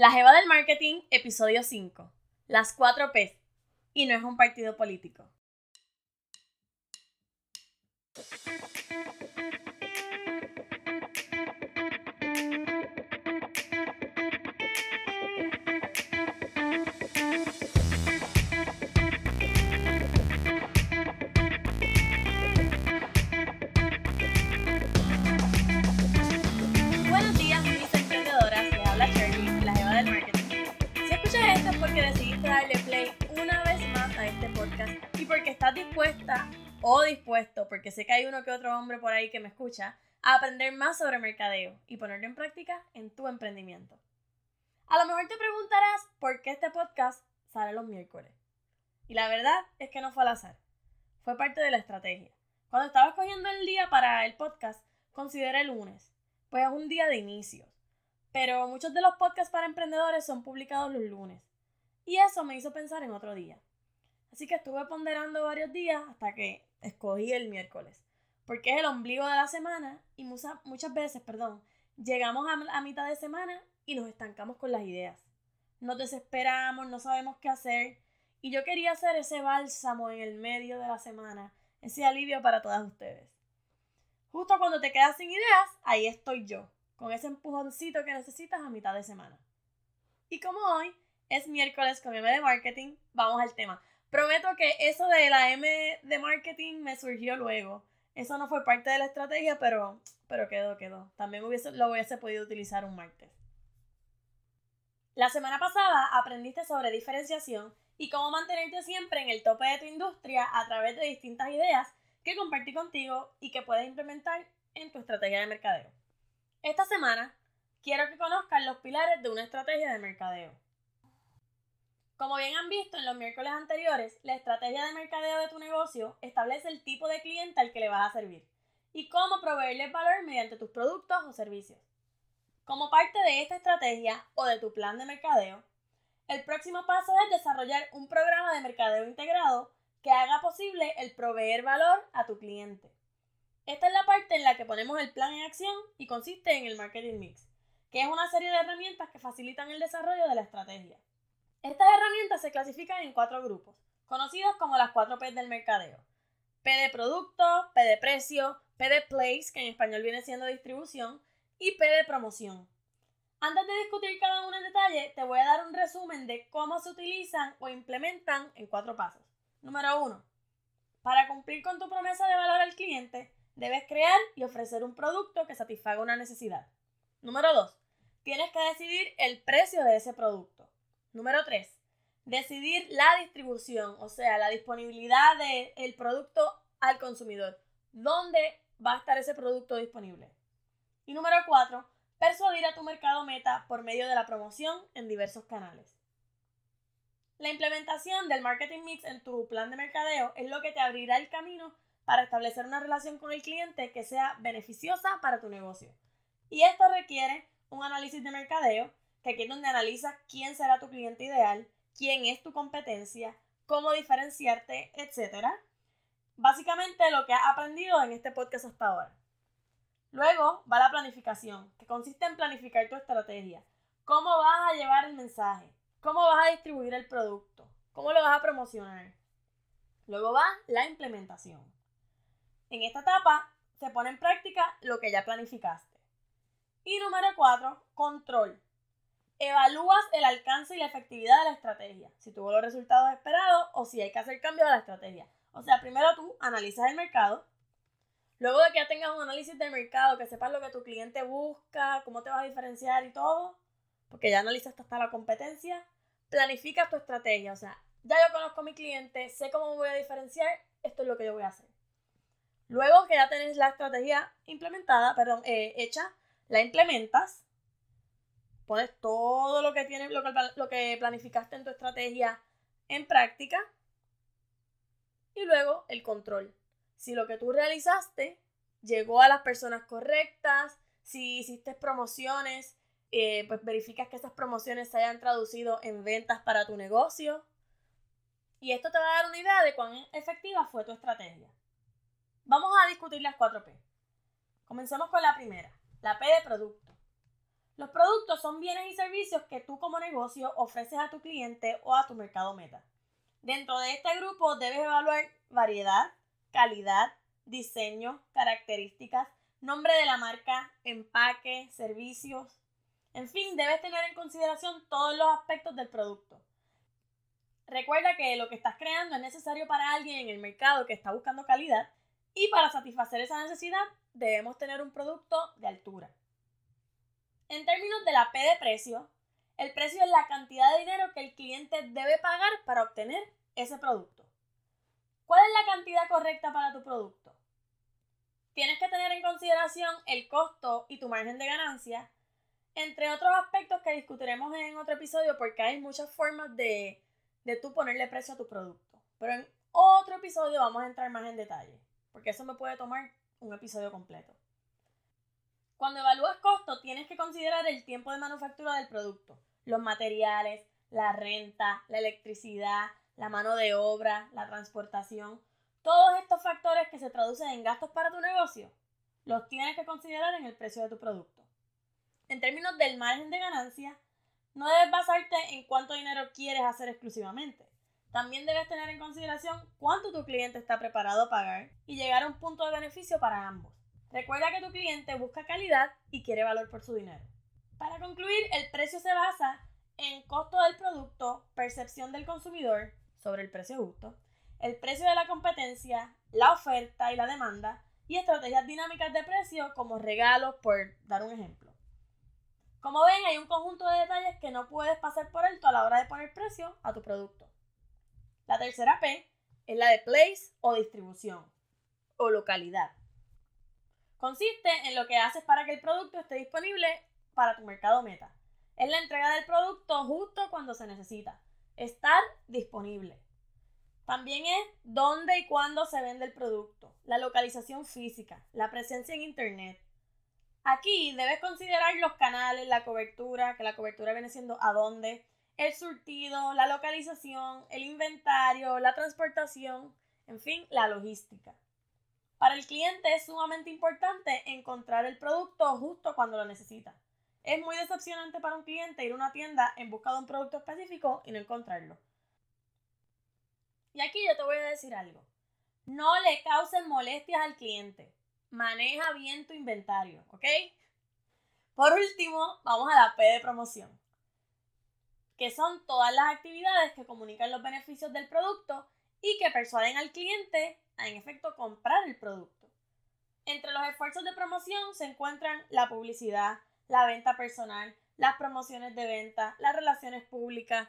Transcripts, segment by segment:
La Jeva del Marketing, episodio 5. Las 4 P. Y no es un partido político. Sé que hay uno que otro hombre por ahí que me escucha, a aprender más sobre mercadeo y ponerlo en práctica en tu emprendimiento. A lo mejor te preguntarás por qué este podcast sale los miércoles. Y la verdad es que no fue al azar. Fue parte de la estrategia. Cuando estaba escogiendo el día para el podcast, consideré el lunes, pues es un día de inicios. Pero muchos de los podcasts para emprendedores son publicados los lunes. Y eso me hizo pensar en otro día. Así que estuve ponderando varios días hasta que escogí el miércoles. Porque es el ombligo de la semana y mucha- muchas veces, perdón, llegamos a, a mitad de semana y nos estancamos con las ideas. Nos desesperamos, no sabemos qué hacer. Y yo quería hacer ese bálsamo en el medio de la semana, ese alivio para todas ustedes. Justo cuando te quedas sin ideas, ahí estoy yo, con ese empujoncito que necesitas a mitad de semana. Y como hoy es miércoles con M de marketing, vamos al tema. Prometo que eso de la M de marketing me surgió luego. Eso no fue parte de la estrategia, pero, pero quedó, quedó. También hubiese, lo hubiese podido utilizar un martes. La semana pasada aprendiste sobre diferenciación y cómo mantenerte siempre en el tope de tu industria a través de distintas ideas que compartí contigo y que puedes implementar en tu estrategia de mercadeo. Esta semana quiero que conozcan los pilares de una estrategia de mercadeo. Como bien han visto en los miércoles anteriores, la estrategia de mercadeo de tu negocio establece el tipo de cliente al que le vas a servir y cómo proveerle valor mediante tus productos o servicios. Como parte de esta estrategia o de tu plan de mercadeo, el próximo paso es desarrollar un programa de mercadeo integrado que haga posible el proveer valor a tu cliente. Esta es la parte en la que ponemos el plan en acción y consiste en el marketing mix, que es una serie de herramientas que facilitan el desarrollo de la estrategia. Estas herramientas se clasifican en cuatro grupos, conocidos como las cuatro P del mercadeo. P de producto, P de precio, P de place, que en español viene siendo distribución, y P de promoción. Antes de discutir cada uno en detalle, te voy a dar un resumen de cómo se utilizan o implementan en cuatro pasos. Número 1. Para cumplir con tu promesa de valor al cliente, debes crear y ofrecer un producto que satisfaga una necesidad. Número 2. Tienes que decidir el precio de ese producto. Número 3. Decidir la distribución, o sea, la disponibilidad del producto al consumidor. ¿Dónde va a estar ese producto disponible? Y número 4. Persuadir a tu mercado meta por medio de la promoción en diversos canales. La implementación del marketing mix en tu plan de mercadeo es lo que te abrirá el camino para establecer una relación con el cliente que sea beneficiosa para tu negocio. Y esto requiere un análisis de mercadeo, que aquí es donde analizas quién será tu cliente ideal, quién es tu competencia, cómo diferenciarte, etc. Básicamente lo que has aprendido en este podcast hasta ahora. Luego va la planificación, que consiste en planificar tu estrategia. ¿Cómo vas a llevar el mensaje? ¿Cómo vas a distribuir el producto? ¿Cómo lo vas a promocionar? Luego va la implementación. En esta etapa se pone en práctica lo que ya planificaste. Y número 4, control. Evalúas el alcance y la efectividad de la estrategia, si tuvo los resultados esperados o si hay que hacer cambios a la estrategia. O sea, primero tú analizas el mercado, luego de que ya tengas un análisis del mercado, que sepas lo que tu cliente busca, cómo te vas a diferenciar y todo, porque ya analizaste hasta la competencia, planificas tu estrategia, o sea, ya yo conozco a mi cliente, sé cómo me voy a diferenciar, esto es lo que yo voy a hacer. Luego que ya tenés la estrategia implementada, perdón, eh, hecha, la implementas, pones todo lo que tienes, lo que, lo que planificaste en tu estrategia en práctica y luego el control. Si lo que tú realizaste llegó a las personas correctas, si hiciste promociones, eh, pues verificas que esas promociones se hayan traducido en ventas para tu negocio. Y esto te va a dar una idea de cuán efectiva fue tu estrategia. Vamos a discutir las 4 P. Comencemos con la primera, la P de producto. Los productos son bienes y servicios que tú como negocio ofreces a tu cliente o a tu mercado meta. Dentro de este grupo debes evaluar variedad, calidad, diseño, características, nombre de la marca, empaque, servicios. En fin, debes tener en consideración todos los aspectos del producto. Recuerda que lo que estás creando es necesario para alguien en el mercado que está buscando calidad y para satisfacer esa necesidad debemos tener un producto de altura. En términos de la P de precio, el precio es la cantidad de dinero que el cliente debe pagar para obtener ese producto. ¿Cuál es la cantidad correcta para tu producto? Tienes que tener en consideración el costo y tu margen de ganancia, entre otros aspectos que discutiremos en otro episodio porque hay muchas formas de, de tú ponerle precio a tu producto. Pero en otro episodio vamos a entrar más en detalle, porque eso me puede tomar un episodio completo. Cuando evalúas costo, tienes que considerar el tiempo de manufactura del producto, los materiales, la renta, la electricidad, la mano de obra, la transportación. Todos estos factores que se traducen en gastos para tu negocio, los tienes que considerar en el precio de tu producto. En términos del margen de ganancia, no debes basarte en cuánto dinero quieres hacer exclusivamente. También debes tener en consideración cuánto tu cliente está preparado a pagar y llegar a un punto de beneficio para ambos. Recuerda que tu cliente busca calidad y quiere valor por su dinero. Para concluir, el precio se basa en costo del producto, percepción del consumidor sobre el precio justo, el precio de la competencia, la oferta y la demanda y estrategias dinámicas de precio como regalos, por dar un ejemplo. Como ven, hay un conjunto de detalles que no puedes pasar por alto a la hora de poner precio a tu producto. La tercera P es la de place o distribución o localidad. Consiste en lo que haces para que el producto esté disponible para tu mercado meta. Es la entrega del producto justo cuando se necesita. Estar disponible. También es dónde y cuándo se vende el producto, la localización física, la presencia en Internet, Aquí debes considerar los canales, la cobertura, que la cobertura viene siendo a dónde, el surtido, la localización, el inventario, la transportación, en fin, la logística. Para el cliente es sumamente importante encontrar el producto justo cuando lo necesita. Es muy decepcionante para un cliente ir a una tienda en busca de un producto específico y no encontrarlo. Y aquí yo te voy a decir algo. No le causen molestias al cliente maneja bien tu inventario, ¿ok? Por último, vamos a la P de promoción, que son todas las actividades que comunican los beneficios del producto y que persuaden al cliente en efecto comprar el producto. Entre los esfuerzos de promoción se encuentran la publicidad, la venta personal, las promociones de venta, las relaciones públicas.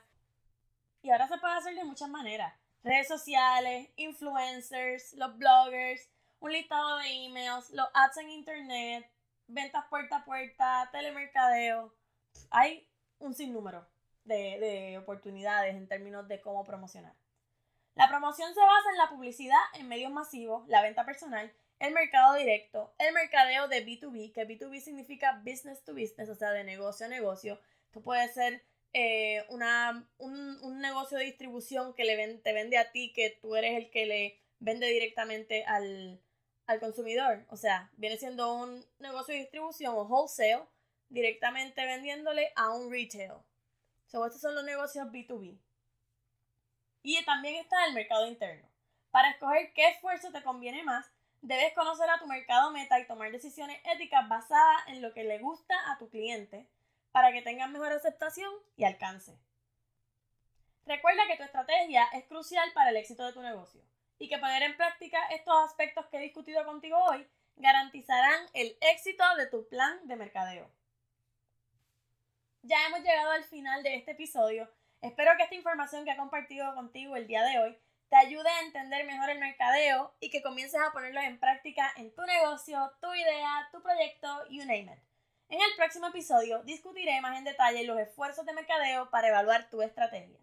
Y ahora se puede hacer de muchas maneras. Redes sociales, influencers, los bloggers, un listado de emails, los ads en internet, ventas puerta a puerta, telemercadeo. Hay un sinnúmero de, de oportunidades en términos de cómo promocionar. La promoción se basa en la publicidad en medios masivos, la venta personal, el mercado directo, el mercadeo de B2B, que B2B significa business to business, o sea, de negocio a negocio. Esto puede ser eh, una, un, un, negocio de distribución que le te vende a ti, que tú eres el que le vende directamente al, al consumidor. O sea, viene siendo un negocio de distribución o wholesale directamente vendiéndole a un retail. So, estos son los negocios B2B. Y también está el mercado interno. Para escoger qué esfuerzo te conviene más, debes conocer a tu mercado meta y tomar decisiones éticas basadas en lo que le gusta a tu cliente para que tengas mejor aceptación y alcance. Recuerda que tu estrategia es crucial para el éxito de tu negocio y que poner en práctica estos aspectos que he discutido contigo hoy garantizarán el éxito de tu plan de mercadeo. Ya hemos llegado al final de este episodio. Espero que esta información que he compartido contigo el día de hoy te ayude a entender mejor el mercadeo y que comiences a ponerlo en práctica en tu negocio, tu idea, tu proyecto, you name it. En el próximo episodio discutiré más en detalle los esfuerzos de mercadeo para evaluar tu estrategia.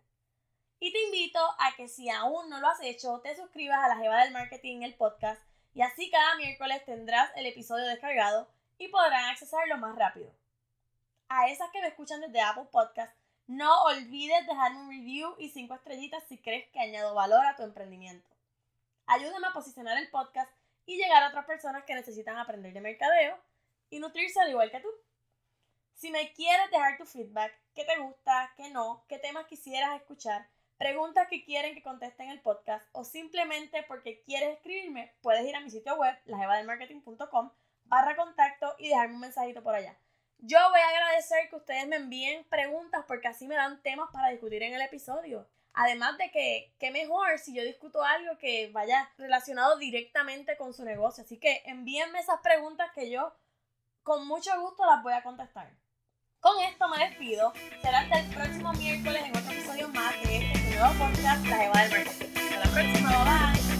Y te invito a que si aún no lo has hecho, te suscribas a la Jeva del Marketing, el podcast, y así cada miércoles tendrás el episodio descargado y podrán accesarlo más rápido. A esas que me escuchan desde Apple Podcast, no olvides dejarme un review y 5 estrellitas si crees que añado valor a tu emprendimiento. Ayúdame a posicionar el podcast y llegar a otras personas que necesitan aprender de mercadeo y nutrirse al igual que tú. Si me quieres dejar tu feedback, qué te gusta, qué no, qué temas quisieras escuchar, preguntas que quieren que conteste en el podcast o simplemente porque quieres escribirme, puedes ir a mi sitio web, lajevadelmarketing.com barra contacto y dejarme un mensajito por allá. Yo voy a agradecer que ustedes me envíen preguntas porque así me dan temas para discutir en el episodio. Además de que, qué mejor si yo discuto algo que vaya relacionado directamente con su negocio. Así que envíenme esas preguntas que yo con mucho gusto las voy a contestar. Con esto me despido. Será hasta el próximo miércoles en otro episodio más de este nuevo podcast La Eva. Hasta la próxima, bye bye.